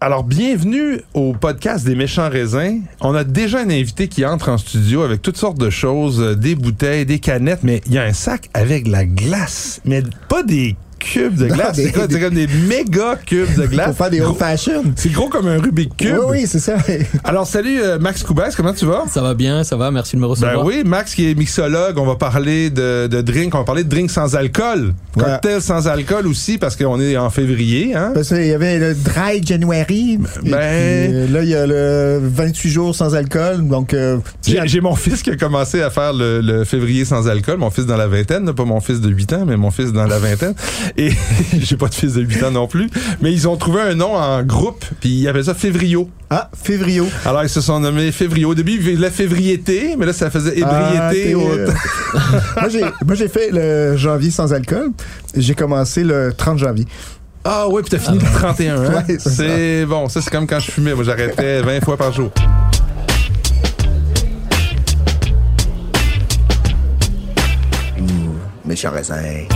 Alors, bienvenue au podcast des méchants raisins. On a déjà un invité qui entre en studio avec toutes sortes de choses, euh, des bouteilles, des canettes, mais il y a un sac avec de la glace, mais pas des cubes de glace, des- c'est quoi? C'est comme des méga cubes de glace. Pour faire des old fashion. C'est gros comme un Rubik Cube. Oui, oui, c'est ça. Alors, salut euh, Max Coubas, comment tu vas? Ça va bien, ça va, merci de me recevoir. Ben oui, Max qui est mixologue, on va parler de, de drink, on va parler de drink sans alcool. Ouais. Cocktail sans alcool aussi, parce qu'on est en février, hein? Parce qu'il y avait le Dry January. Et Ben- puis, euh, là, il y a le 28 jours sans alcool. Donc, euh, J'ai j'ai mon fils qui a commencé à faire le, le février sans alcool, mon fils dans la vingtaine, là, pas mon fils de 8 ans, mais mon fils dans la vingtaine. Et j'ai pas de fils de 8 ans non plus. Mais ils ont trouvé un nom en groupe, puis ils appellent ça Févrio. ah, février. Alors ils se sont nommés Févrio. Au début, ils faisaient févriété, mais là, ça faisait Ah, ébriété. euh, moi, j'ai, fait le janvier sans alcool. J'ai commencé le 30 janvier. Ah ouais, puis t'as fini le 31. Hein? Ouais, c'est bon, ça c'est comme quand je fumais. Moi, j'arrêtais 20 fois par jour. Méchant raisin.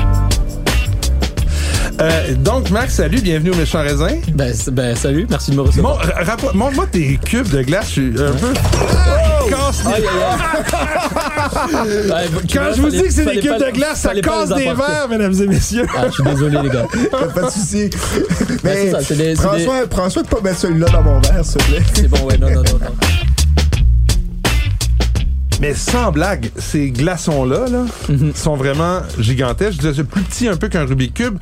Euh, donc, Max, salut, bienvenue au Méchant Raisin. Ben, ben, salut, merci de me recevoir. Montre-moi tes cubes de glace, je suis un peu. Casse. Ouais, tu Quand je vous dis que c'est des cubes de glace, ça casse des verres, mesdames et messieurs. Ah, je suis désolé, les gars. pas de souci. Ben, Mais ça, des- c'est prends, des- soin, prends soin de pas mettre celui-là dans mon verre, s'il te plaît. C'est bon, ouais, non, non, non. non. Mais sans blague, ces glaçons-là là, Mhm. sont vraiment gigantesques. Je disais, c'est plus petit un peu qu'un Rubik's Cube.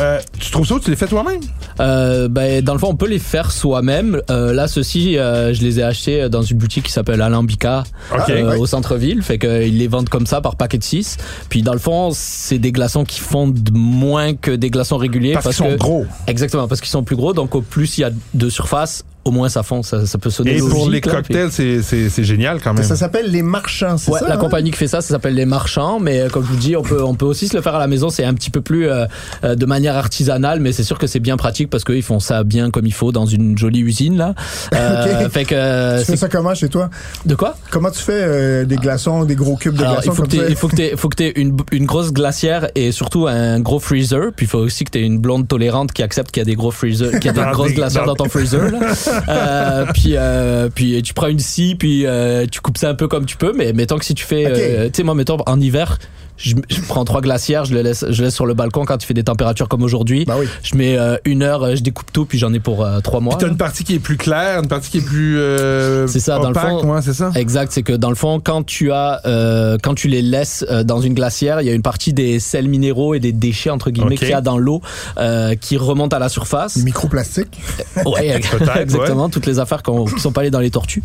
Euh, tu trouves ça ou tu les fais toi-même? Euh, ben, dans le fond, on peut les faire soi-même. Euh, là, ceux-ci, euh, je les ai achetés dans une boutique qui s'appelle Alambica euh, au centre-ville. Fait qu'ils les vendent comme ça par paquet de 6. Puis dans le fond, c'est des glaçons qui fondent moins que des glaçons réguliers. Parce, qu'ils sont que, gros. Exactement, parce qu'ils sont plus gros. Donc au plus il y a de surface, au moins ça fond. Ça, ça peut sonner Et pour les là, puis- cocktails, c'est- c'est c'est génial quand même. Ça s'appelle les marchands, c'est Ouais, ça? la hein? compagnie qui fait ça, ça s'appelle les marchands, mais euh, comme je vous dis, on peut on peut aussi se le faire à la maison. C'est un petit peu plus euh, euh, de manière artisanale, mais c'est sûr que c'est bien pratique parce qu'ils font ça bien comme il faut dans une jolie usine là. Euh. Fait que euh, Tu fais c'est- ça comment chez toi? de quoi? Comment tu fais euh, des glaçons, des gros cubes de Alors, glaçons il faut que il faut que t'aies- faut que t'aies une, une grosse glacière et surtout un gros freezer. Puis il faut aussi que tu aies une blonde tolérante qui accepte qu'il y a des gros freezer, qu'il y a Dans des grosses glacières dans- dans ton freezer. Là. Euh, puis euh, puis tu prends une scie, puis euh, tu coupes ça un peu comme tu peux. Mais mettons que si tu fais, tu sais moi mettons en hiver. Je, je prends trois glacières, je les laisse, je laisse sur le balcon quand tu fais des températures comme aujourd'hui. Bah oui. Je mets euh, une heure, euh, je découpe tout, puis j'en ai pour euh, trois mois. T'as là. une partie qui est plus claire, une partie qui est plus. euh, C'est ça, dans le fond. ouais, c'est ça. Exact, c'est que dans le fond, quand tu as, euh, quand tu les laisses euh, dans une glacière, il y a une partie des sels minéraux et des déchets entre guillemets qu'il y a dans l'eau euh, qui remontent à la surface. Des microplastiques. Ouais, exactement, toutes les affaires qui sont pas allées dans les tortues.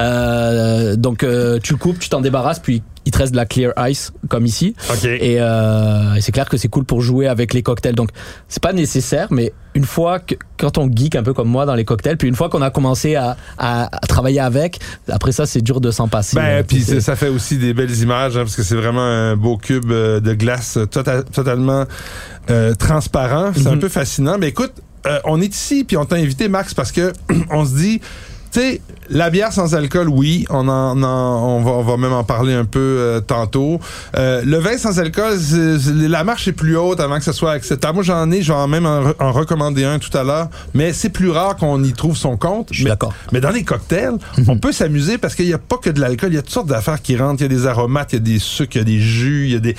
Euh, donc euh, tu le coupes, tu t'en débarrasses, puis il te reste de la clear ice comme ici. Et, euh, et c'est clair que c'est cool pour jouer avec les cocktails. Donc c'est pas nécessaire, mais une fois que quand on geek un peu comme moi dans les cocktails, puis une fois qu'on a commencé à, à, à travailler avec, après ça c'est dur de s'en passer. Ben, Euh, puis ça fait aussi des belles images, hein, parce que c'est vraiment un beau cube euh, de glace tota- totalement euh, transparent. C'est un Mhm. peu fascinant. Mais écoute, euh, on est ici, puis on t'a invité, Max, parce que on se dit, tu sais, la bière sans alcool, oui, on en, en- on, va, on va même en parler un peu euh, tantôt. Euh, le vin sans alcool, la marche est plus haute avant que ce soit acceptable. Moi, j'en ai, je vais en même en, en recommander un tout à l'heure, mais c'est plus rare qu'on y trouve son compte. Je suis Mais- d'accord. mais dans les cocktails, on peut s'amuser parce qu'il n'y a pas que de l'alcool, il y a toutes sortes d'affaires qui rentrent. Il y a des aromates, il y a des sucres, il y a des jus, il y a des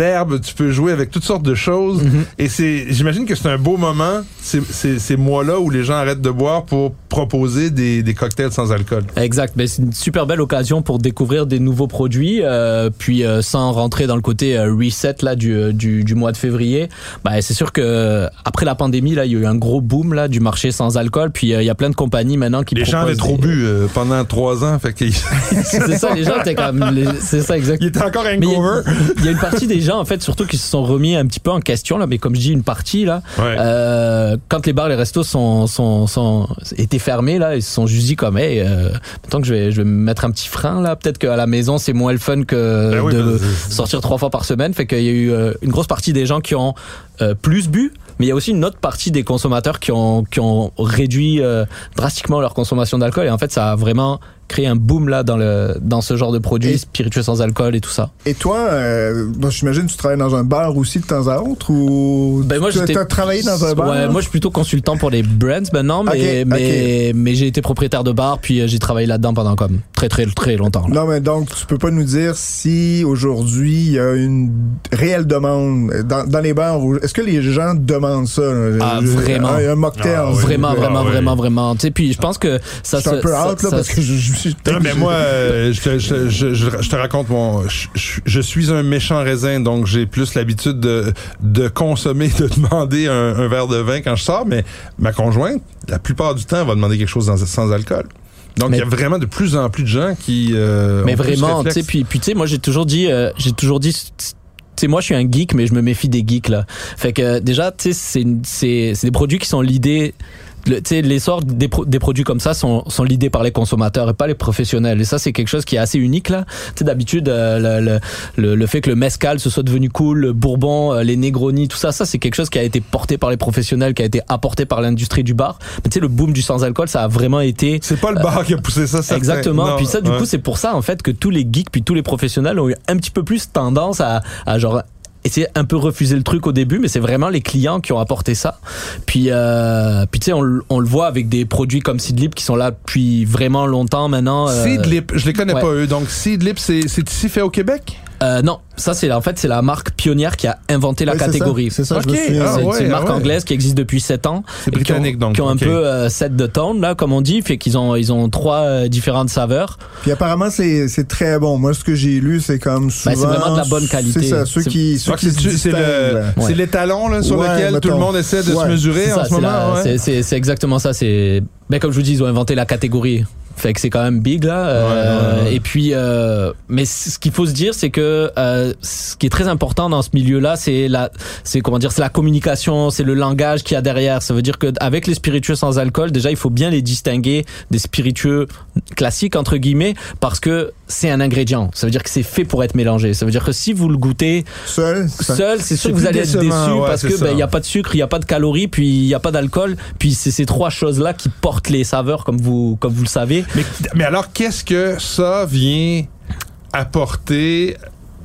herbes. Tu peux jouer avec toutes sortes de choses. Et c'est, j'imagine que c'est un beau moment, ces, ces, ces mois-là où les gens arrêtent de boire pour proposer des, des cocktails sans alcool. Exact, ben, c'est une super belle occasion pour découvrir des nouveaux produits, euh, puis euh, sans rentrer dans le côté euh, reset là du, euh, du, du mois de février. Ben, c'est sûr que euh, après la pandémie là, il y a eu un gros boom là du marché sans alcool, puis euh, il y a plein de compagnies maintenant qui Les gens avaient trop des- bu euh, pendant trois ans, fait qu'ils c'est ça, les gens étaient comme, c'est ça exact. ils étaient encore Mais il y, hangover. a- il y a une partie des gens en fait surtout qui se sont remis un petit peu en question là, mais comme je dis une partie là, Ouais. euh, quand les bars, les restos sont, sont, sont étaient fermés là, ils se sont juste dit comme, hey, euh, maintenant que je vais, je vais me mettre un petit frein là, peut-être qu'à la maison c'est moins le fun que Ben oui, de ben, c'est- sortir trois fois par semaine. Fait qu'il y a eu euh, une grosse partie des gens qui ont euh, plus bu. Mais il y a aussi une autre partie des consommateurs qui ont, qui ont réduit euh, drastiquement leur consommation d'alcool. Et en fait, ça a vraiment créé un boom là dans le dans ce genre de produits Et- spiritueux sans alcool et tout ça. Et toi, euh, bon, j'imagine que tu travailles dans un bar aussi de temps à autre ou Ben moi tu j'étais as travaillé dans un bar? Ouais, moi je suis plutôt consultant pour les brands maintenant, mais mais mais j'ai été propriétaire de bar puis euh, j'ai travaillé là-dedans pendant comme très très très longtemps. là. Non, mais donc, tu peux pas nous dire si aujourd'hui il y a une réelle demande dans, dans les bars. Est-ce que les gens demandent ça? Ah, Je- vraiment. Un, un mocktail. Ah, oui. Vraiment, Ah, vraiment, ouais. vraiment, vraiment. Tu sais, puis je pense que ça Je suis un peu ça- hâte, là, ça- parce que je, je Non, mais moi, euh, je, te, je, je- je- te raconte mon. Je, suis un méchant raisin, donc j'ai plus l'habitude de, de consommer, de demander un, un verre de vin quand je sors, mais ma conjointe, la plupart du temps, elle va demander quelque chose dans- sans alcool. Donc, il y a vraiment de plus en plus de gens qui. euh, Mais vraiment, tu sais, puis, puis tu sais, moi j'ai toujours dit, euh, j'ai toujours dit, tu sais, moi je suis un geek, mais je me méfie des geeks là. Fait que déjà, tu sais, c'est des produits qui sont l'idée. Le- sais, l'essor des, pro- des produits comme ça sont, sont l'idée par les consommateurs et pas les professionnels. Et ça, c'est quelque chose qui est assez unique là. Tu d'habitude, euh, le, le, le, fait que le mezcal se soit devenu cool, le bourbon, euh, les negronis, tout ça, ça c'est quelque chose qui a été porté par les professionnels, qui a été apporté par l'industrie du bar. Mais tu sais, le boom du sans-alcool, ça a vraiment été C'est pas le bar qui a poussé ça, certain. Exactement. Non, puis ça, du ouais. coup, c'est pour ça en fait que tous les geeks puis tous les professionnels ont eu un petit peu plus tendance à, à genre essayer un peu refuser le truc au début, mais c'est vraiment les clients qui ont apporté ça. Puis, euh, puis tu sais, on, on le voit avec des produits comme Seedlip qui sont là depuis vraiment longtemps maintenant. euh, Seedlip, je les connais ouais. pas eux. Donc, Seedlip, c'est c'est ici fait au Québec? Euh, non, ça c'est en fait c'est la marque pionnière qui a inventé la ça, catégorie. C'est ça, je Ok, me souviens. ah C'est ouais, une marque ouais. anglaise qui existe depuis 7 ans. C'est et qui ont- britannique, donc. Qui ont un peu euh, set de tone, là, comme on dit, fait qu'ils ont, ils ont trois euh, différentes saveurs. Puis apparemment, c'est c'est très bon. Moi, ce que j'ai lu, c'est comme souvent... Ben, c'est vraiment de la bonne qualité. C'est ça, ceux C'est- qui, ceux qui se c'est le- c'est l'étalon là, sur Ouais, lequel tout le monde essaie de se mesurer C'est en ça, ce moment. c'est exactement ça. C'est ben comme je vous dis, ils ont inventé la catégorie. Fait que c'est quand même big là. Euh, Ouais, ouais, ouais. Et puis, euh, mais ce qu'il faut se dire, c'est que euh, ce qui est très important dans ce milieu-là, c'est la, c'est comment dire, c'est la communication, c'est le langage qu'il y a derrière. Ça veut dire que avec les spiritueux sans alcool, déjà, il faut bien les distinguer des spiritueux classiques entre guillemets, parce que c'est un ingrédient. Ça veut dire que c'est fait pour être mélangé. Ça veut dire que si vous le goûtez Seul, seul, c'est sûr que vous allez être déçu ouais, parce que ben il y a pas de sucre, il y a pas de calories, puis il y a pas d'alcool, puis c'est ces trois choses là qui portent les saveurs comme vous comme vous le savez. Mais, mais alors, qu'est-ce que ça vient apporter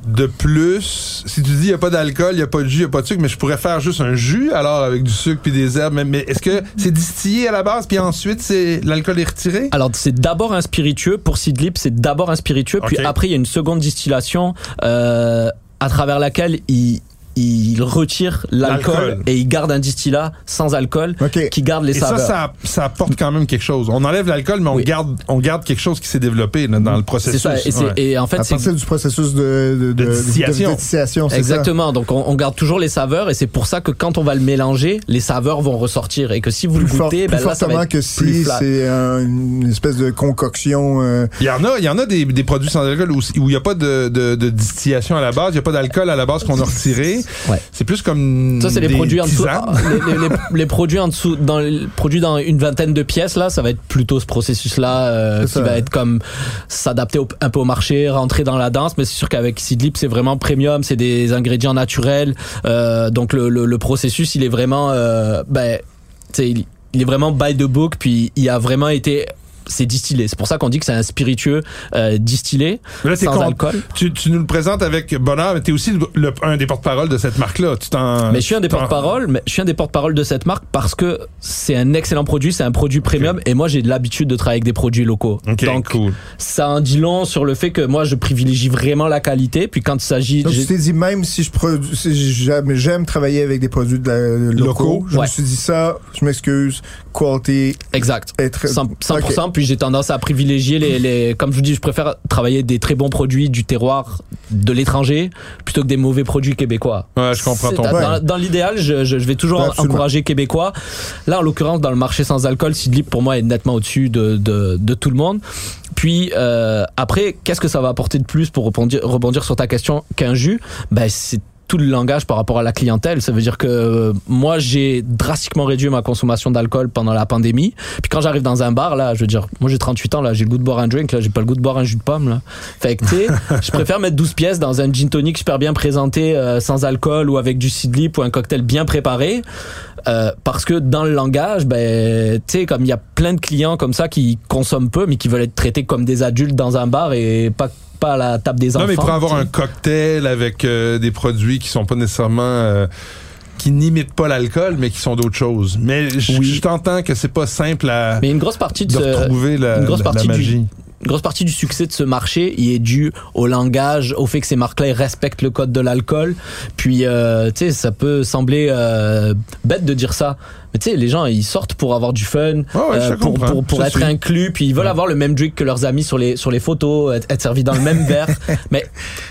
de plus? Si tu dis il n'y a pas d'alcool, il n'y a pas de jus, il n'y a pas de sucre, mais je pourrais faire juste un jus alors avec du sucre puis des herbes. Mais, mais est-ce que c'est distillé à la base puis ensuite c'est l'alcool est retiré? Alors c'est d'abord un spiritueux pour Seedlip, c'est d'abord un spiritueux, puis après il y a une seconde distillation euh, à travers laquelle il il retire l'alcool et il garde un distillat sans alcool qui garde les Et ça, saveurs. ça, ça apporte quand même quelque chose. On enlève l'alcool, mais on Oui. garde, on garde quelque chose qui s'est développé là, dans le c'est processus. ça. Et, c'est- Ouais. et en fait, à c'est partir du processus de, de, De distillation. de distillation, c'est ça? Exactement. Donc on, on garde toujours les saveurs et c'est pour ça que quand on va le mélanger, les saveurs vont ressortir et que si vous Plus, le fort- goûtez, plus ben là ça va être que plus si c'est un- une espèce de concoction. euh, Il y en a, il y en a des, des produits sans alcool où où il n'y a pas de, de, de distillation à la base, il n'y a pas d'alcool à la base qu'on a retiré. Ouais. C'est plus comme Ça c'est les produits en dessous. ah, les, les- les- les produits en dessous, dans les produits dans une vingtaine de pièces là, ça va être plutôt ce processus-là euh, qui ça. va être comme s'adapter un peu au marché, rentrer dans la danse. Mais c'est sûr qu'avec Seedlip c'est vraiment premium, c'est des ingrédients naturels. Euh, donc le, le, le processus il est vraiment, euh, ben, tu sais, il, il est vraiment by the book. Puis il a vraiment été c'est distillé. C'est pour ça qu'on dit que c'est un spiritueux euh, distillé là, t'es sans con- alcool. Tu, tu nous le présentes avec bonheur, mais t'es aussi le, le- un des porte-parole de cette marque-là. Tu t'en. Mais je suis un des porte-parole, mais je suis un des porte-parole de cette marque parce que c'est un excellent produit, c'est un produit premium et moi j'ai de l'habitude de travailler avec des produits locaux. Donc cool. ça en dit long sur le fait que moi je privilégie vraiment la qualité. Puis quand il s'agit, Donc, tu t'es dit, même si je produis, si j'aime, j'aime travailler avec des produits de la- locaux, Locaux, je ouais. me suis dit ça, je m'excuse, qualité, exact. être. 100%, 100% Puis j'ai tendance à privilégier les, les comme je vous dis je préfère travailler des très bons produits du terroir de l'étranger plutôt que des mauvais produits québécois Ouais, je comprends ton point. dans l'idéal, je, je, je vais toujours Ouais, encourager québécois. Là, en l'occurrence, dans le marché sans alcool, Sidlip pour moi est nettement au-dessus de, de, de tout le monde. Puis euh, après, qu'est-ce que ça va apporter de plus pour rebondir, rebondir sur ta question qu'un jus? Ben c'est tout le langage par rapport à la clientèle. Ça veut dire que euh, moi, j'ai drastiquement réduit ma consommation d'alcool pendant la pandémie. Puis quand j'arrive dans un bar, là, je veux dire, moi j'ai 38 ans, là, j'ai le goût de boire un drink, là, j'ai pas le goût de boire un jus de pomme, là. Fait que, tu sais, je préfère mettre 12 pièces dans un gin tonic super bien présenté, euh, sans alcool ou avec du seedlip ou un cocktail bien préparé. Euh, parce que dans le langage, ben, tu sais, comme il y a plein de clients comme ça qui consomment peu, mais qui veulent être traités comme des adultes dans un bar et pas pas à la table des enfants. Non, mais pour avoir t'sais. un cocktail avec euh, des produits qui sont pas nécessairement euh, qui n'imitent pas l'alcool, mais qui sont d'autres choses. Mais je Oui. t'entends que c'est pas simple à Mais une grosse partie de, de retrouver la, une grosse la- la partie du- magie. Une grosse partie du succès de ce marché il est dû au langage, au fait que ces marques-là respectent le code de l'alcool. Puis, euh, tu sais, ça peut sembler euh, bête de dire ça, mais tu sais, les gens ils sortent pour avoir du fun, Ouais, te pour, pour, pour être suis. inclus, puis ils veulent Ouais. avoir le même drink que leurs amis sur les sur les photos, être, être servis dans le même verre. Mais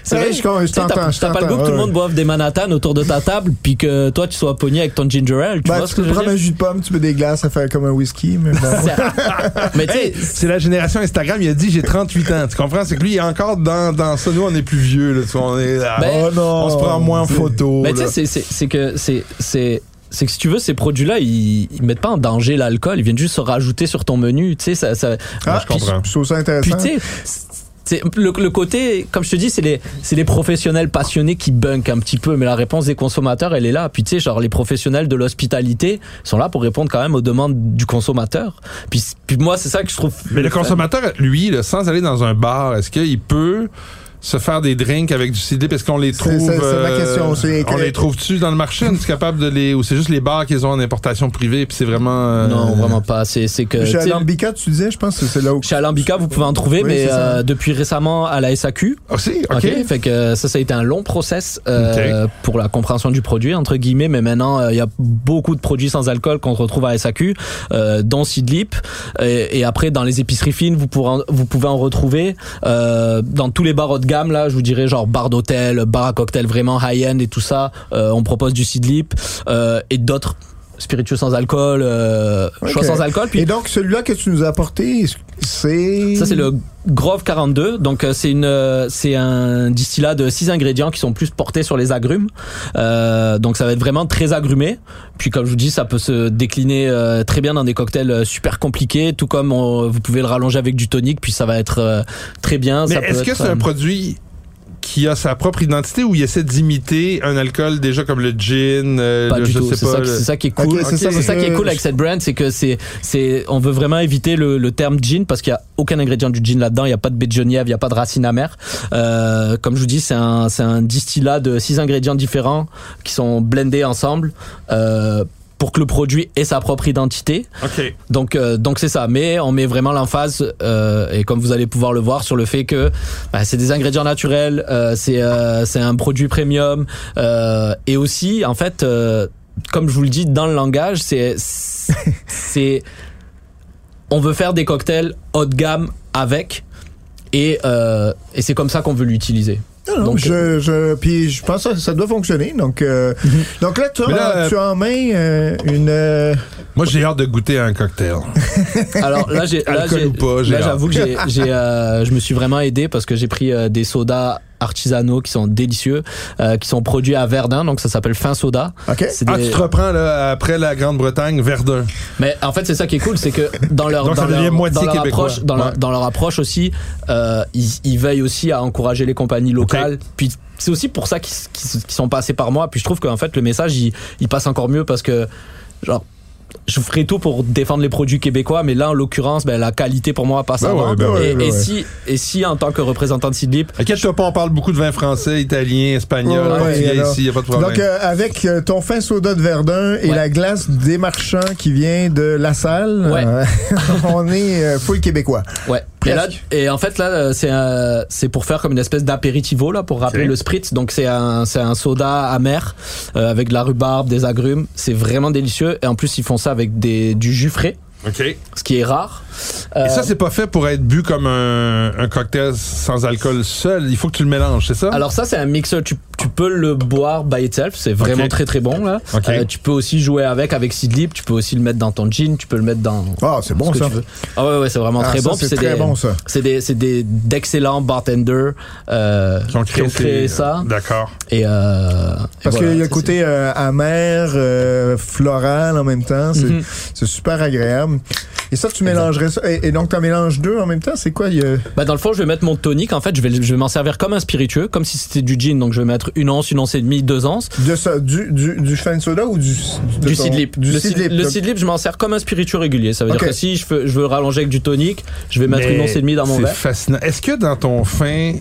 c'est Ouais, vrai, je t'as je t'as pas le goût que tout le monde boive des Manhattan autour de ta table, puis que toi tu sois pogné avec ton ginger ale. Tu Ben, vois tu ce que peux je prendre un jus de pomme, tu peux des glaces à faire comme un whisky, mais bon. mais tu sais, C'est la génération Instagram. Il a dit j'ai 38 ans. Tu comprends? C'est que lui il est encore dans, dans ça. Nous on est plus vieux. Là, Tu vois, on est là. Ben, oh non. on se prend moins en photo. Mais tu sais, c'est- c'est c'est que c'est c'est que si tu veux ces produits-là, ils, ils mettent pas en danger l'alcool, ils viennent juste se rajouter sur ton menu. Tu sais, ça, ça. Ah, je comprends. Je trouve ça Puis intéressant. tu sais. c'est- Le, le côté, comme je te dis, c'est les, c'est les professionnels passionnés qui bunkent un petit peu, mais la réponse des consommateurs, elle est là. Puis tu sais, genre les professionnels de l'hospitalité sont là pour répondre quand même aux demandes du consommateur. Puis, puis moi, c'est ça que je trouve. Mais le consommateur, lui, là, sans aller dans un bar, est-ce qu'il peut se faire des drinks avec du cidre Est-ce qu'on les trouve c'est- c'est ma euh, question, c'est- On les trouve-tu dans le marché? On est capable de les ou c'est juste les bars qu'ils ont en importation privée puis c'est vraiment euh, Non, vraiment pas. C'est c'est que. Chez tu Alambica, tu disais, je pense que c'est là où. Chez Alambica, vous pouvez en trouver, Oui, mais euh, depuis récemment à la SAQ. Ah si, OK. Ok, fait que ça, ça a été un long process euh, pour la compréhension du produit entre guillemets, mais maintenant euh, il y a beaucoup de produits sans alcool qu'on retrouve à SAQ, euh, dont Seedlip, et, et après dans les épiceries fines vous pourrez en- vous pouvez en retrouver euh, dans tous les bars haut de gamme là, je vous dirais genre bar d'hôtel, bar à cocktail vraiment high end et tout ça, euh, on propose du Seedlip euh, et d'autres spiritueux sans alcool, euh, choix sans alcool, puis Et donc, celui-là que tu nous as apporté, c'est. ça c'est le Grove 42, donc euh, c'est une euh, c'est un distillat de six ingrédients qui sont plus portés sur les agrumes. Euh, donc ça va être vraiment très agrumé. Puis comme je vous dis, ça peut se décliner euh, très bien dans des cocktails euh, super compliqués, tout comme on- vous pouvez le rallonger avec du tonic, puis ça va être euh, très bien. Mais est-ce que c'est euh, un produit qui a sa propre identité ou il essaie d'imiter un alcool déjà comme le gin, euh, pas le- du je tout. sais C'est pas. ça, le- c'est ça qui est cool. c'est ça, c'est parce ça qui est que- cool avec cette brand, c'est que c'est, c'est, on veut vraiment éviter le, le terme gin parce qu'il y a aucun ingrédient du gin là-dedans. Il y a pas de baie de genièvre, il y a pas de racine amère. Euh, comme je vous dis, c'est un, c'est un distillat de six ingrédients différents qui sont blendés ensemble. Euh, pour que le produit ait sa propre identité. OK. Donc, euh, donc c'est ça. Mais on met vraiment l'emphase euh, et comme vous allez pouvoir le voir sur le fait que bah, c'est des ingrédients naturels, euh, c'est euh, c'est un produit premium euh, et aussi en fait, euh, comme je vous le dis dans le langage, c'est c'est on veut faire des cocktails haut de gamme avec et euh, et c'est comme ça qu'on veut l'utiliser. Non, Donc, je, je, puis je pense que ça doit fonctionner. Donc, euh, donc là, tu as, là, tu as en main euh, une. euh, Moi j'ai hâte de goûter à un cocktail. Alors là, j'ai, là, Alcool j'ai- ou pas, j'ai là, hâte. j'avoue que j'ai, j'ai, euh, je me suis vraiment aidé parce que j'ai pris euh, des sodas artisanaux qui sont délicieux, euh, qui sont produits à Verdun, donc ça s'appelle Fin Soda. OK. C'est Ah, des- tu te reprends là, après la Grande-Bretagne, Verdun. Mais en fait, c'est ça qui est cool, c'est que dans leur Donc, dans leur, leur approche, dans, leur, Ouais. dans leur approche aussi, euh, ils, ils veillent aussi à encourager les compagnies locales. Puis c'est aussi pour ça qu'ils sont passés par moi. Puis je trouve qu'en fait le message il, il passe encore mieux parce que genre je ferai tout pour défendre les produits québécois, mais là en l'occurrence, ben, la qualité pour moi passe Ben avant. ouais, ben ouais, et, ben et ouais. si et si en tant que représentant de Sidlip, Inquiète-toi pas, on parle beaucoup de vin français, italien, espagnol, Ouais, portugais alors. ici, y a pas de problème. Donc, euh, avec euh, ton fin soda de Verdun et Ouais. la glace des marchands qui vient de La Salle, Ouais. euh, on est full québécois. Ouais. Et là, et en fait là, euh, c'est un- c'est pour faire comme une espèce d'apéritivo là, pour rappeler le spritz. Donc c'est un, c'est un soda amer euh, avec de la rhubarbe, des agrumes. C'est vraiment délicieux. Et en plus, ils font ça avec des, du jus frais, OK. Et ce qui est rare. Euh, ça, c'est pas fait pour être bu comme un, un cocktail sans alcool seul. Il faut que tu le mélanges, c'est ça? alors ça, c'est un mixeur. Tu, tu peux le boire by itself. C'est vraiment très très bon là. Euh, tu peux aussi jouer avec avec Seedlip. Tu peux aussi le mettre dans ton gin. Tu peux le mettre dans. Ah, c'est bon ce ça. Ah ouais ouais, c'est vraiment Ah, très ça, bon. C'est très des, bon ça. C'est des, c'est des d'excellents bartenders euh, qui ont créé, ces- ça. D'accord. Et euh, Parce et qu'il voilà, y a le côté euh, amer, euh, floral en même temps. C'est c'est super agréable. Et ça, tu mélangerais ça. Et, et donc, tu en mélanges deux en même temps? C'est quoi? il y a- Bah dans le fond, je vais mettre mon tonique. En fait, je vais, je vais m'en servir comme un spiritueux, comme si c'était du gin. Donc je vais mettre une once, une once et demie, deux onces. De ça, du, du, du fan soda ou du. de Du seedlip. Du le seedlip, je m'en sers comme un spiritueux régulier. Ça veut dire que si je veux, je veux rallonger avec du tonique, je vais mettre Mais une once et demie dans mon C'est verre. fascinant. Est-ce que dans ton fin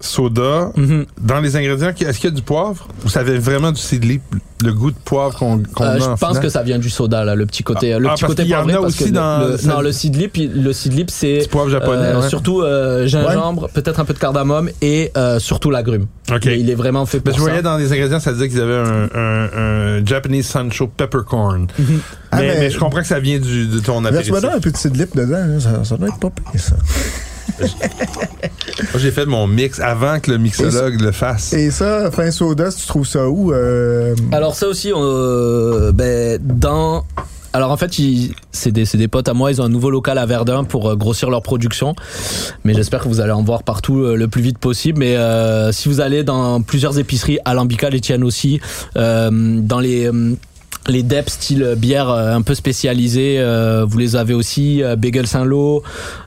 soda, Mhm. dans les ingrédients, est-ce qu'il y a du poivre? Ou ça avait vraiment du seedlip, le goût de poivre qu'on qu'on Euh, a je en pense que ça vient du soda là, le petit côté, Ah, le ah, petit parce côté qu'il y en a aussi le- dans- le, ça- non, le il- le c'est Du poivre japonais, euh, ouais. surtout euh, gingembre, peut-être un peu de cardamome et euh, surtout l'agrume. OK. Mais il est vraiment fait Ben, pour je voyais ça. dans les ingrédients, ça disait qu'ils avaient un, un, un Japanese Sancho peppercorn. Ah, mais, mais- mais je comprends que ça vient du, de ton apéritif. Verse-moi donc un peu de seedlip dedans. hein. Ça, ça doit être pas pire, ça. Moi, j'ai fait mon mix avant que le mixologue le fasse. Et ça, fin soda, si tu trouves ça où? Euh... Alors ça aussi, euh, ben, dans... Alors en fait, c'est des, c'est des potes à moi, ils ont un nouveau local à Verdun pour euh, grossir leur production. Mais j'espère que vous allez en voir partout euh, le plus vite possible. Mais euh, si vous allez dans plusieurs épiceries, Alambica les tiennent aussi, euh, dans les... euh, les dep style bière euh, un peu spécialisée, euh, vous les avez aussi, euh, Bagel Saint-Lô,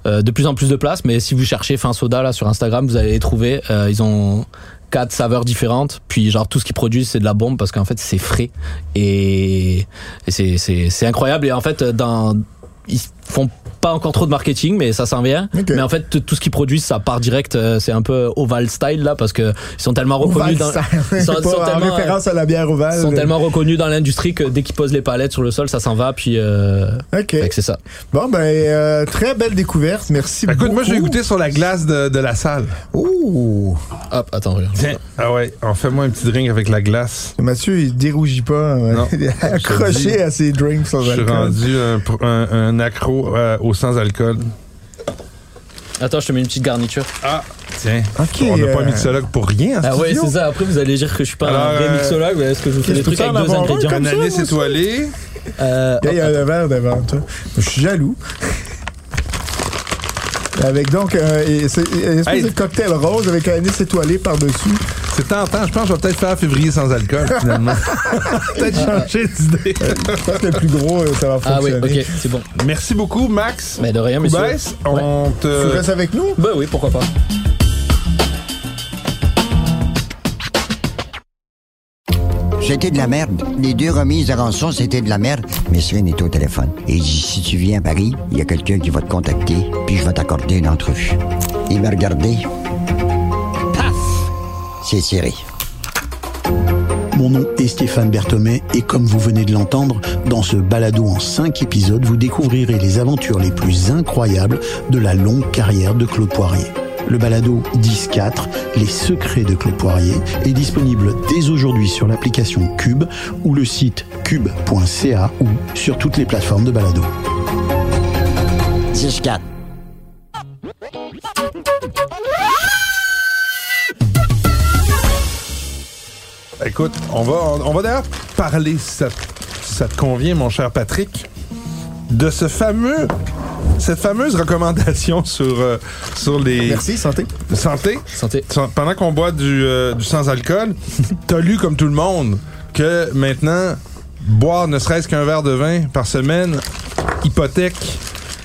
euh, de plus en plus de place, mais si vous cherchez fin soda là sur Instagram, vous allez les trouver. Euh, ils ont quatre saveurs différentes, puis genre tout ce qu'ils produisent c'est de la bombe parce qu'en fait c'est frais. Et, et c'est incroyable. Et en fait dans ils font pas encore trop de marketing mais ça s'en vient mais en fait tout- ce qu'ils produisent ça part direct euh, c'est un peu oval style là parce que ils sont tellement reconnus dans Oval ils sont- sont en tellement, référence à la bière ovale. ils sont tellement reconnus dans l'industrie que dès qu'ils posent les palettes sur le sol, ça s'en va. Puis, euh, OK. c'est ça. Bon, ben, euh, très belle découverte. Merci beaucoup. écoute, moi, je vais goûter sur la glace de, de la salle. Ouh! Hop, attends, regarde. Tiens. Ah ouais, on fait moi un petit drink avec la glace. Mathieu, il dérougit pas. euh, Non. il est accroché à ses drinks sans Je suis rendu un, pr- un- un accro euh, au sans-alcool. Attends, je te mets une petite garniture. Ah, tiens. OK, on n'a pas euh, un mixologue pour rien. en Ah ouais, c'est ça. Après, vous allez dire que je suis pas Alors, un vrai euh, mixologue, mais est-ce que je vous fais des trucs avec deux ingrédients comme ça, Ananis moi aussi. étoilé. euh, Il y a un verre devant toi. Je suis jaloux. Avec donc euh, et c'est- et- une espèce Hey. de cocktail rose avec un anis étoilé par-dessus? C'est tentant. Je pense que je vais peut-être faire février sans alcool, finalement. peut-être changer d'idée. Je pense que le plus gros, euh, ça va Ah oui, fonctionner. ok, c'est bon. Merci beaucoup, Max. Mais de rien, monsieur. Koubès, on Tu te... restes avec nous? Bah oui, pourquoi pas. C'était de la merde. Les deux remises de rançon, c'était de la merde. Mais Sven est au téléphone. Et il dit, si tu viens à Paris, il y a quelqu'un qui va te contacter, puis je vais t'accorder une entrevue. Il m'a regardé. Mon nom est Stéphane Berthomé et comme vous venez de l'entendre, dans ce balado en 5 épisodes, vous découvrirez les aventures les plus incroyables de la longue carrière de Claude Poirier. Le balado 10-4, Les secrets de Claude Poirier, est disponible dès aujourd'hui sur l'application Cube ou le site cube.ca ou sur toutes les plateformes de balado. 6-4. Écoute, on va, on, va d'ailleurs parler, si ça, si ça te convient, mon cher Patrick, de ce fameux, cette fameuse recommandation sur, euh, sur les Merci, santé. santé. Santé. Pendant qu'on boit du, euh, du sans-alcool, t'as lu comme tout le monde que maintenant, boire ne serait-ce qu'un verre de vin par semaine hypothèque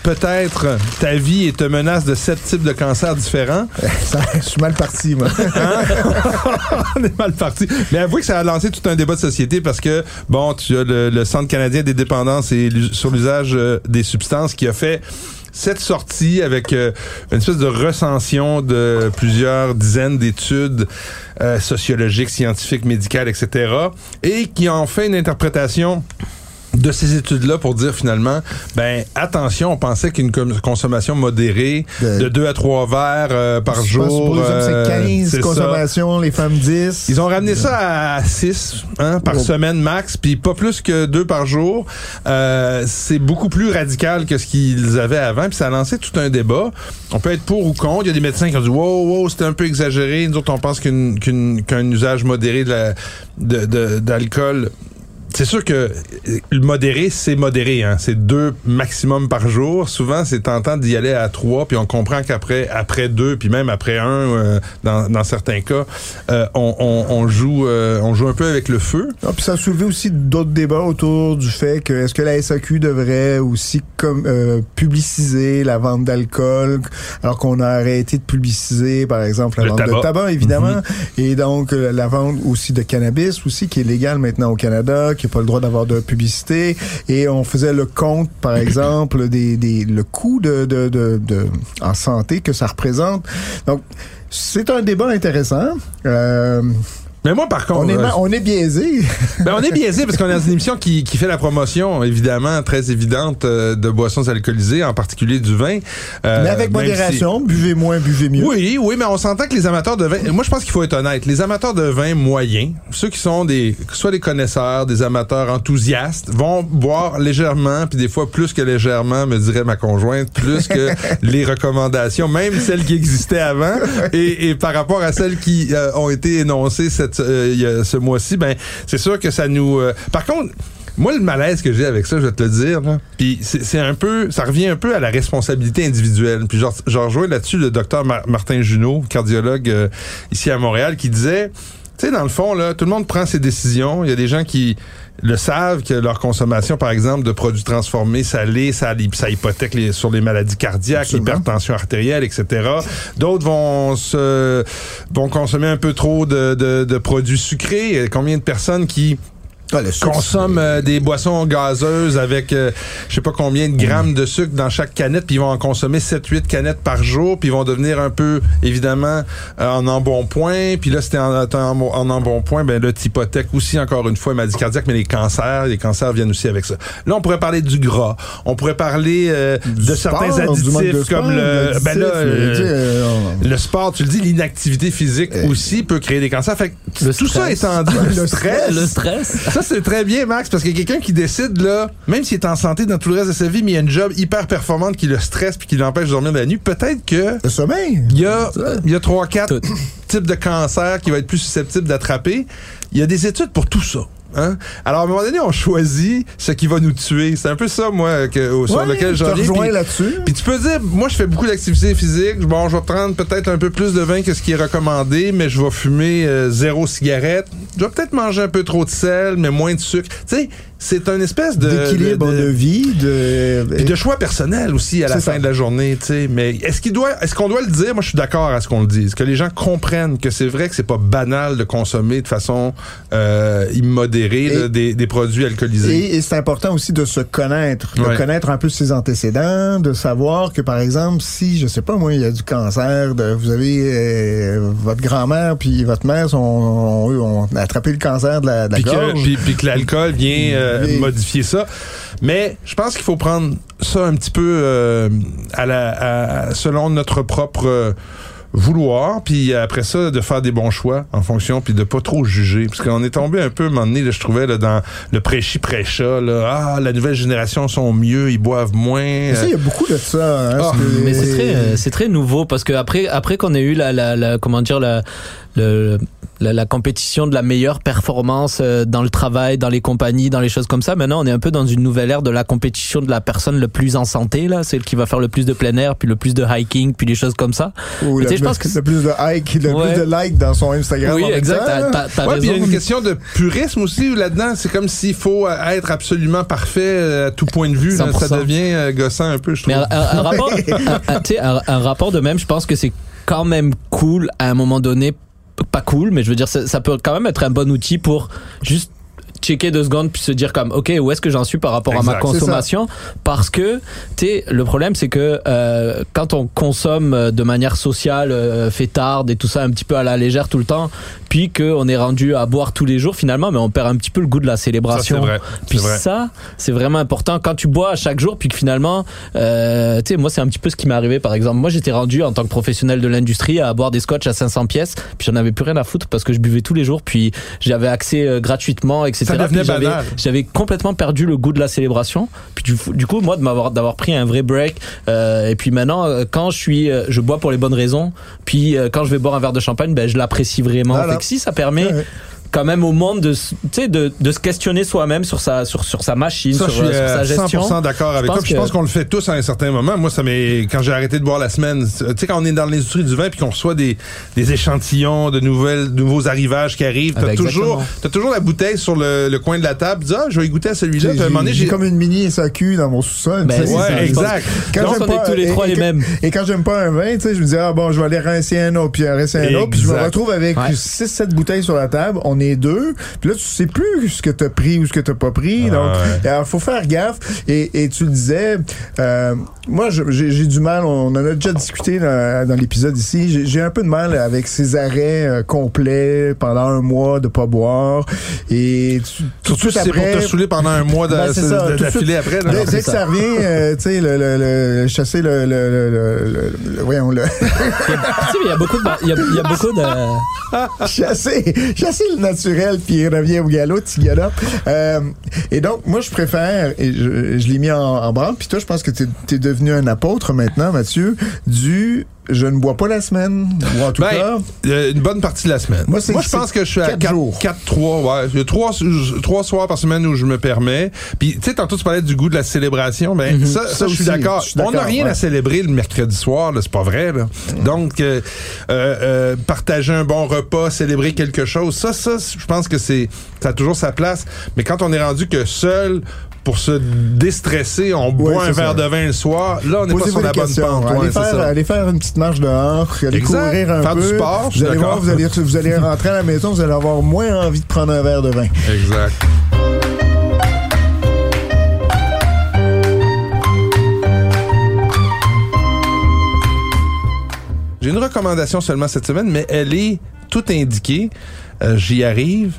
peut-être ta vie et te menace de sept types de cancers différents. Ça, je suis mal parti, moi. on est mal parti. Mais avouez que ça a lancé tout un débat de société parce que, bon, tu as le, le Centre canadien des dépendances et sur l'usage euh, des substances qui a fait cette sortie avec euh, une espèce de recension de plusieurs dizaines d'études euh, sociologiques, scientifiques, médicales, etc. et qui en fait une interprétation de ces études-là pour dire finalement, ben attention, on pensait qu'une consommation modérée De- de 2 à 3 verres euh, par Je jour, pour les hommes, euh, c'est 15 c'est ça. consommations, les femmes 10. Ils ont ramené ça à 6 hein, par semaine max, puis pas plus que deux par jour. Euh, c'est beaucoup plus radical que ce qu'ils avaient avant, puis ça a lancé tout un débat. On peut être pour ou contre. Il y a des médecins qui ont dit wow, wow, c'était un peu exagéré. Nous autres, on pense qu'une- qu'une- qu'un usage modéré de la- de- de- d'alcool c'est sûr que euh, le modéré, c'est modéré. Hein. C'est deux maximum par jour. Souvent, c'est tentant d'y aller à trois, puis on comprend qu'après après deux, puis même après un, euh, dans, dans certains cas, euh, on, on, on, joue euh, on joue un peu avec le feu. Ah, puis ça a soulevé aussi d'autres débats autour du fait que est-ce que la SAQ devrait aussi comme publiciser la vente d'alcool, alors qu'on a arrêté de publiciser, par exemple, la Le vente tabac. de tabac, évidemment, Mhm. et donc euh, la vente aussi de cannabis aussi, qui est légal maintenant au Canada, qui n'a pas le droit d'avoir de publicité. Et on faisait le compte, par exemple, des, des le coût de, de, de, de- en santé que ça représente. Donc, c'est un débat intéressant. Euh, Mais moi, par contre, on, est, euh, on est biaisé. Ben, on est biaisé parce qu'on est dans une émission qui, qui fait la promotion, évidemment, très évidente euh, de boissons alcoolisées, en particulier du vin. Euh, Mais avec modération, buvez moins, buvez mieux. Oui, oui, mais on s'entend que les amateurs de vin, moi je pense qu'il faut être honnête, les amateurs de vin moyens, ceux qui sont des, soit des connaisseurs, des amateurs enthousiastes, vont boire légèrement, puis des fois plus que légèrement, me dirait ma conjointe, plus que les recommandations, même celles qui existaient avant, et, et par rapport à celles qui ont été énoncées cette, euh, ce mois-ci, ben c'est sûr que ça nous. euh, par contre. Moi, le malaise que j'ai avec ça, je vais te le dire, puis c'est un peu, ça revient un peu à la responsabilité individuelle. Puis genre, je rejoins là-dessus le docteur Mar- Martin Junot, cardiologue euh, ici à Montréal, qui disait, tu sais, dans le fond, là, tout le monde prend ses décisions. Il y a des gens qui le savent que leur consommation, par exemple, de produits transformés salés, ça, ça hypothèque les, sur les maladies cardiaques, l'hypertension artérielle, etc. D'autres vont se vont consommer un peu trop de, de, de produits sucrés. Combien de personnes qui Ah, consomment euh, des boissons gazeuses avec euh, je sais pas combien de grammes de sucre dans chaque canette, puis ils vont en consommer 7-8 canettes par jour, puis ils vont devenir un peu, évidemment, euh, en embonpoint. Puis là, c'était en, en, en embonpoint, ben là, t'hypothèques aussi, encore une fois, maladie cardiaque, mais les cancers, les cancers viennent aussi avec ça. Là, on pourrait parler du gras. On pourrait parler euh, de sport, certains de additifs sport, comme le... Ben là, le- euh, euh, le sport, tu le dis, l'inactivité physique Euh, aussi peut créer des cancers. Fait que tout ça étant dit, Le stress. Le stress. Ça, c'est très bien, Max, parce qu'il y a quelqu'un qui décide, là, même s'il est en santé dans tout le reste de sa vie, mais il y a une job hyper performante qui le stresse puis qui l'empêche de dormir de la nuit, peut-être que le sommeil. il y a, il y a trois, quatre Tout. types de cancers qui va être plus susceptibles d'attraper. Il y a des études pour tout ça. Hein? Alors, à un moment donné, on choisit ce qui va nous tuer. C'est un peu ça, moi, que, au- sur Ouais, lequel je te j'en rejoins Puis- là-dessus. puis tu peux dire, moi je fais beaucoup d'activités physiques, bon je vais prendre peut-être un peu plus de vin que ce qui est recommandé, mais je vais fumer euh, zéro cigarette. Je vais peut-être manger un peu trop de sel, mais moins de sucre. Tu sais, c'est une espèce de... D'équilibre de, de- vie, de. de choix personnel aussi à la fin ça. de la journée, tu sais. Mais est-ce qu'il doit, est-ce qu'on doit le dire? Moi, je suis d'accord à ce qu'on le dise, que les gens comprennent que c'est vrai que c'est pas banal de consommer de façon euh, immodérée Et- là, des, des produits alcoolisés. Et, et c'est important aussi de se connaître, de Ouais. connaître un peu ses antécédents, de savoir que par exemple, si je sais pas moi, il y a du cancer, de, vous avez euh, votre grand-mère puis votre mère sont, ont, ont attrapé le cancer de la, de la puis, que, gorge. puis, puis que l'alcool vient euh, Oui. modifier ça. Mais je pense qu'il faut prendre ça un petit peu euh, à la, à- selon notre propre euh, vouloir, puis après ça, de faire des bons choix en fonction, puis de pas trop juger. Parce qu'on est tombé un peu, à un moment donné, là, je trouvais, là, dans le prêchi-prêcha, là, ah, la nouvelle génération sont mieux, ils boivent moins. Mais ça, euh, il y a beaucoup de ça. Hein, Ah, c'est- Mais c'est très, euh, c'est très nouveau parce que après, après qu'on ait eu la, la, la comment dire la, le, la, la compétition de la meilleure performance euh, dans le travail, dans les compagnies, dans les choses comme ça. Maintenant, on est un peu dans une nouvelle ère de la compétition de la personne le plus en santé là, celle qui va faire le plus de plein air, puis le plus de hiking, puis des choses comme ça. Ou Mais le, tu sais, je pense que le plus de like, le Ouais. plus de like dans son Instagram. oui, en exact. Ouais, il y a une question de purisme aussi là-dedans. C'est comme s'il faut euh, être absolument parfait euh, à tout point de vue. là. ça 100%. devient euh, gossant un peu, je trouve. Mais rapport, un- un rapport de même, je pense que c'est quand même cool à un moment donné. Pas cool, mais je veux dire, ça, peut quand même être un bon outil pour juste checker deux secondes puis se dire comme ok où est-ce que j'en suis par rapport à ma consommation? Parce que tu le problème c'est que euh, quand on consomme euh, de manière sociale euh, fêtarde et tout ça un petit peu à la légère tout le temps puis qu'on est rendu à boire tous les jours finalement mais on perd un petit peu le goût de la Ça, célébration vrai. puis vrai. ça, c'est vraiment important. Quand tu bois à chaque jour, puis que finalement, euh, tu sais, moi, c'est un petit peu ce qui m'est arrivé, par exemple. Moi, j'étais rendu en tant que professionnel de l'industrie à boire des scotch à 500 pièces, puis j'en avais plus rien à foutre parce que je buvais tous les jours, puis j'avais accès euh, gratuitement, etc. J'avais- complètement perdu le goût de la célébration. Puis du, du coup, moi, de m'avoir d'avoir pris un vrai break, euh, et puis maintenant, euh, quand je suis, euh, je bois pour les bonnes raisons, puis euh, quand je vais boire un verre de champagne, ben, je l'apprécie vraiment. Voilà. Fait que si ça permet Ouais. Quand même au monde de, s- tu sais, de, de se questionner soi-même sur sa, sur, sur sa machine, Ça, sur, je suis euh, sur sa euh, gestion. 100% d'accord avec toi. Je pense qu'on le fait tous à un certain moment. Moi, ça m'est quand j'ai arrêté de boire la semaine. Tu sais, quand on est dans l'industrie du vin puis qu'on reçoit des, des échantillons de nouvelles, de nouveaux arrivages qui arrivent, Ah t'as ben, toujours, t'as toujours la bouteille sur le, le coin de la table. Tu dis, ah, je vais y goûter à celui-là. Puis à un moment donné, J'ai comme une mini SAQ dans mon sous-sol. Ben, Ouais, ça, exact. Quand Donc, j'aime on est tous les et- trois et les mêmes. Et quand j'aime pas un vin, tu sais, je me dis, ah bon, je vais aller rincer un autre, puis rincer un autre, puis je me retrouve avec Ouais. 6-7 bouteilles sur la table, on est deux, puis là, tu sais plus ce que t'as pris ou ce que t'as pas pris, donc, Ouais. alors, faut faire gaffe, et, et tu le disais, euh, moi, j'ai j'ai du mal, on en a déjà discuté dans, dans l'épisode ici, j'ai- j'ai un peu de mal avec ces arrêts euh, complets pendant un mois de pas boire, et tu, tout de Surtout suite si c'est pour après... te saouler pendant un mois de- Ben, c'est ça, de- tout de d'affilée après. là. Dès, dès que ça revient, euh, tu sais, le, le, le, chasser le, le, le, le, le- le- voyons, le, Tu sais, il y a beaucoup de, il y a, il y a beaucoup de, chasser, chasser le puis il revient au galop, gars-là. Euh, et donc, moi, je préfère, et je, l'ai mis en, en branle, puis toi, je pense que t'es es devenu un apôtre maintenant, Mathieu, du je ne bois pas la semaine, ou en tout Ben, cas, euh, une bonne partie de la semaine. Moi, c'est- je pense que je suis à quatre 4, jours. 3, ouais. Il y a trois, trois soirs par semaine où je me permets. Puis, tu sais, tantôt, tu parlais du goût de la célébration. Ben, ça, ça, Ça je suis d'accord. On n'a rien ouais. à célébrer le mercredi soir. C'est pas vrai, là. Donc, euh, euh, euh, partager un bon repas, célébrer quelque chose, ça, ça, je pense que c'est, ça a toujours sa place. Mais quand on est rendu que seul, pour se déstresser, on boit un verre ça. de vin le soir, là, on n'est pas sur la bonne pente. allez, Ouais, faire, allez faire une petite marche dehors, allez Exact. courir un Faire peu. du sport, vous allez voir, vous allez, vous allez rentrer à la maison, vous allez avoir moins envie de prendre un verre de vin. Exact. J'ai une recommandation seulement cette semaine, mais elle est tout indiquée. Euh, J'y arrive.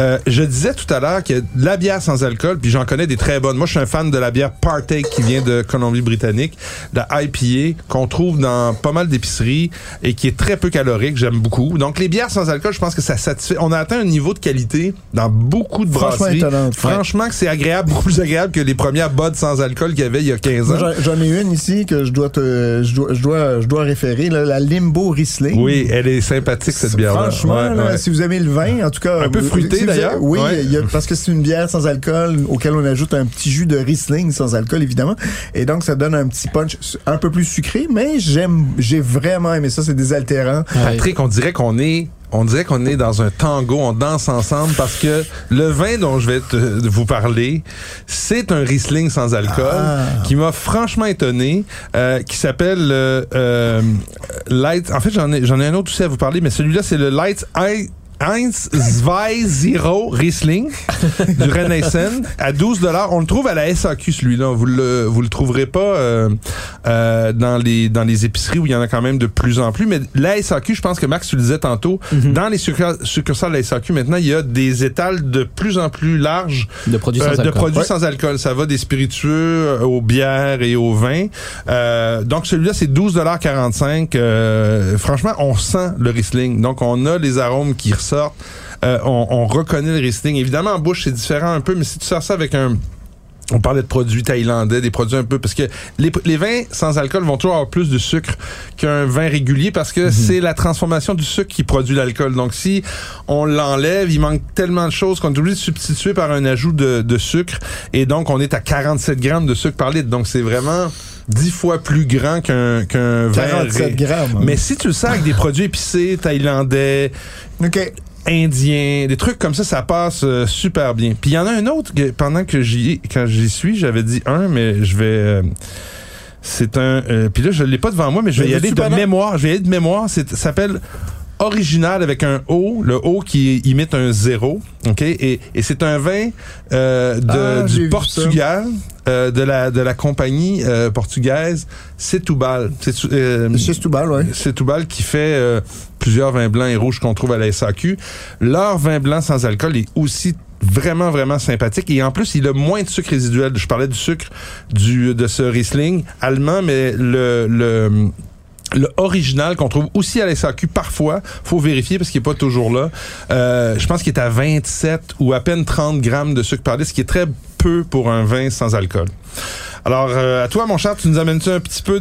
Euh, je disais tout à l'heure que la bière sans alcool, puis j'en connais des très bonnes. Moi, je suis un fan de la bière Partake qui vient de Colombie-Britannique, la IPA qu'on trouve dans pas mal d'épiceries et qui est très peu calorique. J'aime beaucoup. Donc, les bières sans alcool, je pense que ça satisfait. On a atteint un niveau de qualité dans beaucoup de Franchement brasseries. étonnant. Franchement, que c'est agréable, beaucoup plus agréable que les premières bods sans alcool qu'il y avait il y a 15 Moi, ans. J'en ai une ici que je dois te, je dois, je dois, je dois référer, là, la Limbo Riesling. Oui, elle est sympathique cette bière-là. Franchement, Ouais, là, ouais. si vous aimez le vin, en tout cas. Un peu fruité, d'ailleurs. Oui, Ouais. il y a- parce que c'est une bière sans alcool auquel on ajoute un petit jus de Riesling sans alcool, évidemment. Et donc, ça donne un petit punch un peu plus sucré, mais j'aime, j'ai vraiment aimé ça. C'est désaltérant. Patrick, on dirait qu'on est on dirait qu'on est dans un tango, on danse ensemble parce que le vin dont je vais te- vous parler, c'est un Riesling sans alcool Ah. qui m'a franchement étonné, euh, qui s'appelle euh, euh, Light. En fait, j'en ai j'en ai un autre aussi à vous parler, mais celui-là c'est le Light Eye. Heinz Zwei Zero Riesling du Renaissance à 12 dollars. On le trouve à la SAQ celui-là. Vous le vous le trouverez pas euh, euh, dans les dans les épiceries où il y en a quand même de plus en plus. Mais la SAQ, je pense que Max tu le disais tantôt, dans les succurs- succursales de la SAQ maintenant, il y a des étals de plus en plus larges de produits sans euh, de alcool. produits Ouais. sans alcool. Ça va des spiritueux euh, aux bières et aux vins. Euh, donc celui-là, c'est 12,45 euh, Franchement, on sent le Riesling. Donc on a les arômes qui ressortent. Euh, on, on reconnaît le Riesling. Évidemment, en bouche, c'est différent un peu, mais si tu sers ça avec un... On parlait de produits thaïlandais, des produits un peu parce que les, les vins sans alcool vont toujours avoir plus de sucre qu'un vin régulier parce que c'est la transformation du sucre qui produit l'alcool. Donc si on l'enlève, il manque tellement de choses qu'on est obligé de substituer par un ajout de, de sucre et donc on est à 47 grammes de sucre par litre. Donc c'est vraiment 10 fois plus grand qu'un qu'un vin. 47 ré- grammes. Mais si tu le sers avec des produits épicés, thaïlandais. Indien, des trucs comme ça, ça passe euh, super bien. Puis il y en a un autre que pendant que j'y quand j'y suis, j'avais dit un, mais je vais. euh, c'est un. euh, puis là, je l'ai pas devant moi, mais je vais y aller de mémoire. Je vais y aller de mémoire. C'est ça s'appelle original avec un O, le O qui imite un zéro, ok, et, et c'est un vin euh, de, Ah, du Portugal, euh, de la de la compagnie euh, portugaise Setúbal. C'est euh, ouais. c'est Toubal qui fait euh, plusieurs vins blancs et rouges qu'on trouve à la SAQ. Leur vin blanc sans alcool est aussi vraiment vraiment sympathique et en plus il a moins de sucre résiduel. Je parlais du sucre du de ce Riesling allemand mais le le le original qu'on trouve aussi à la SAQ parfois, faut vérifier parce qu'il est pas toujours là. Euh, je pense qu'il est à 27 ou à peine 30 grammes de sucre par litre, ce qui est très peu pour un vin sans alcool. Alors, euh, à toi, mon cher, tu nous amènes-tu un petit peu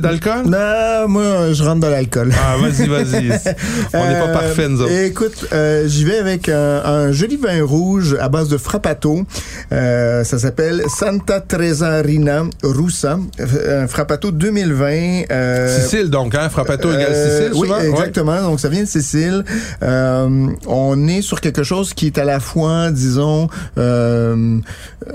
d'alcool? Non, moi, je rentre dans l'alcool. Ah, vas-y, vas-y. On n'est pas Euh, parfait, nous autres. Écoute, euh, j'y vais avec un, un joli vin rouge à base de frappato. Euh, ça s'appelle Santa Tresarina Russa. Euh, Un frappato 2020. euh, Sicile, donc, hein? Frappato égale euh, Sicile, oui, souvent? Ouais. exactement. Donc, ça vient de Sicile. Euh, on est sur quelque chose qui est à la fois, disons, euh,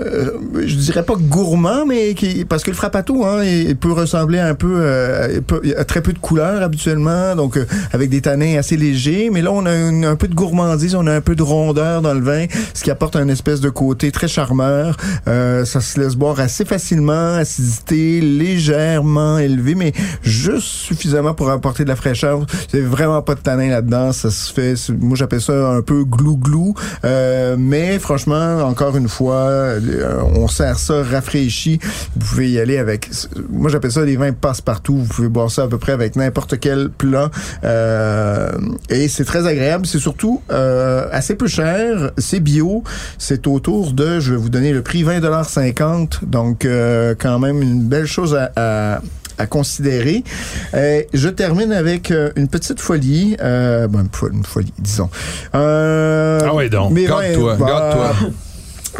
euh, je dirais pas gourmand, mais qui, parce que le frappato, hein, il peut ressembler un peu, euh, il a très peu de couleurs habituellement, donc euh, avec des tanins assez légers. Mais là, on a une- un peu de gourmandise, on a un peu de rondeur dans le vin, ce qui apporte un espèce de côté très charmeur. Euh, ça se laisse boire assez facilement, acidité légèrement élevée, mais juste suffisamment pour apporter de la fraîcheur. C'est vraiment pas de tanin là-dedans. Ça se fait, moi j'appelle ça un peu glou-glou. Euh, mais franchement, encore une fois, euh, on sert ça rafraîchi. Vous pouvez y aller avec, moi j'appelle ça des vins passe-partout. Vous pouvez boire ça à peu près avec n'importe quel plat. Euh, et c'est très agréable. C'est surtout euh, assez peu cher. C'est bio. C'est autour de, je vais vous donner le prix, 20,50 Donc euh, quand même une belle chose à, à à considérer. Euh, je termine avec euh, une petite folie, euh, bon, une fo- une folie, disons. Ah ouais, donc, garde-toi, garde-toi.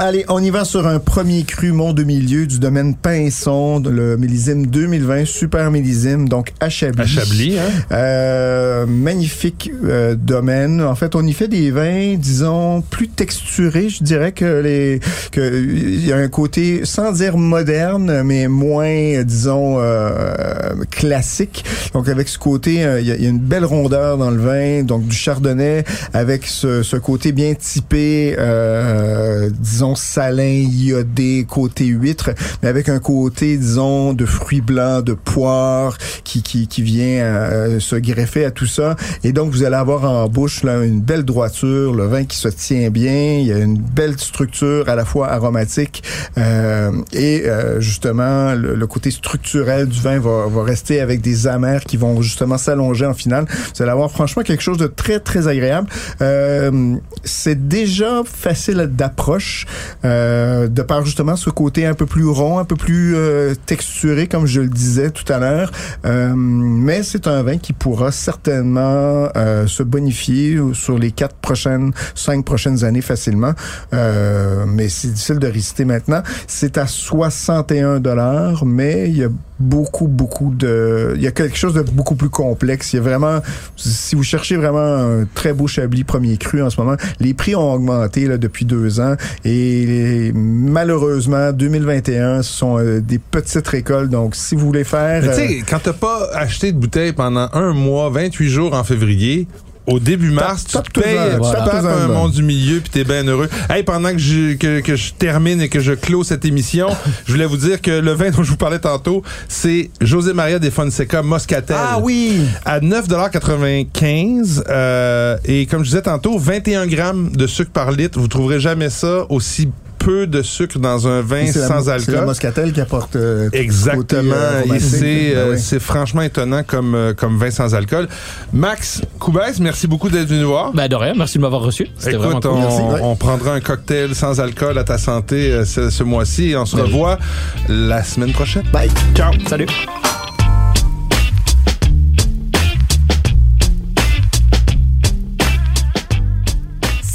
Allez, on y va sur un premier cru Mont de Milieu du domaine Pinson, de le millésime 2020, super millésime, donc à Chablis. À Chablis, hein? Euh, magnifique euh, domaine. En fait, on y fait des vins, disons, plus texturés. Je dirais que les que il y a un côté, sans dire moderne, mais moins, disons, euh, classique. Donc, avec ce côté, euh, il y, a- il y a une belle rondeur dans le vin, donc du chardonnay, avec ce, ce côté bien typé, euh, salin, iodé, côté huître, mais avec un côté, disons, de fruits blancs, de poire, qui, qui, qui vient euh, se greffer à tout ça. Et donc, vous allez avoir en bouche là, une belle droiture, le vin qui se tient bien, il y a une belle structure à la fois aromatique euh, et euh, justement, le, le côté structurel du vin va, va rester avec des amers qui vont justement s'allonger en finale. Vous allez avoir franchement quelque chose de très, très agréable. Euh, c'est déjà facile d'approche de par justement ce côté un peu plus rond, un peu plus euh, texturé, comme je le disais tout à l'heure. Euh, mais c'est un vin qui pourra certainement euh, se bonifier sur les quatre prochaines, cinq prochaines années facilement. Euh, mais c'est difficile de réciter maintenant. C'est à 61 dollars, mais il y a beaucoup, beaucoup de... Il y a quelque chose de beaucoup plus complexe. Il y a vraiment... Si vous cherchez vraiment un très beau Chablis premier cru en ce moment, les prix ont augmenté là, depuis deux ans et les- malheureusement, 2021, ce sont euh, des petites récoltes. Donc, si vous voulez faire... Mais tu euh, sais, quand t'as pas acheté de bouteille pendant un mois, 28 jours en février, au début mars, tu payes, tapes un monde du milieu puis t'es bien heureux. Hey, pendant que je, que, que je termine et que je clôt cette émission, je voulais vous dire que le vin dont je vous parlais tantôt, c'est José Maria de Fonseca Moscatel. Ah oui! À 9,95 euh, et comme je disais tantôt, 21 grammes de sucre par litre. Vous trouverez jamais ça aussi peu de sucre dans un vin C'est la- sans C'est la alcool. moscatel qui apporte euh, Exactement. euh, c'est Ben euh, oui. c'est franchement étonnant comme, euh, comme vin sans alcool. Max Koubès, merci beaucoup d'être venu nous voir. Ben de rien, merci de m'avoir reçu. C'était vraiment Écoute, cool. on, Merci, ouais. on prendra un cocktail sans alcool à ta santé euh, ce, ce mois-ci et on se Ben oui. revoit la semaine prochaine. Bye! Ciao. Salut.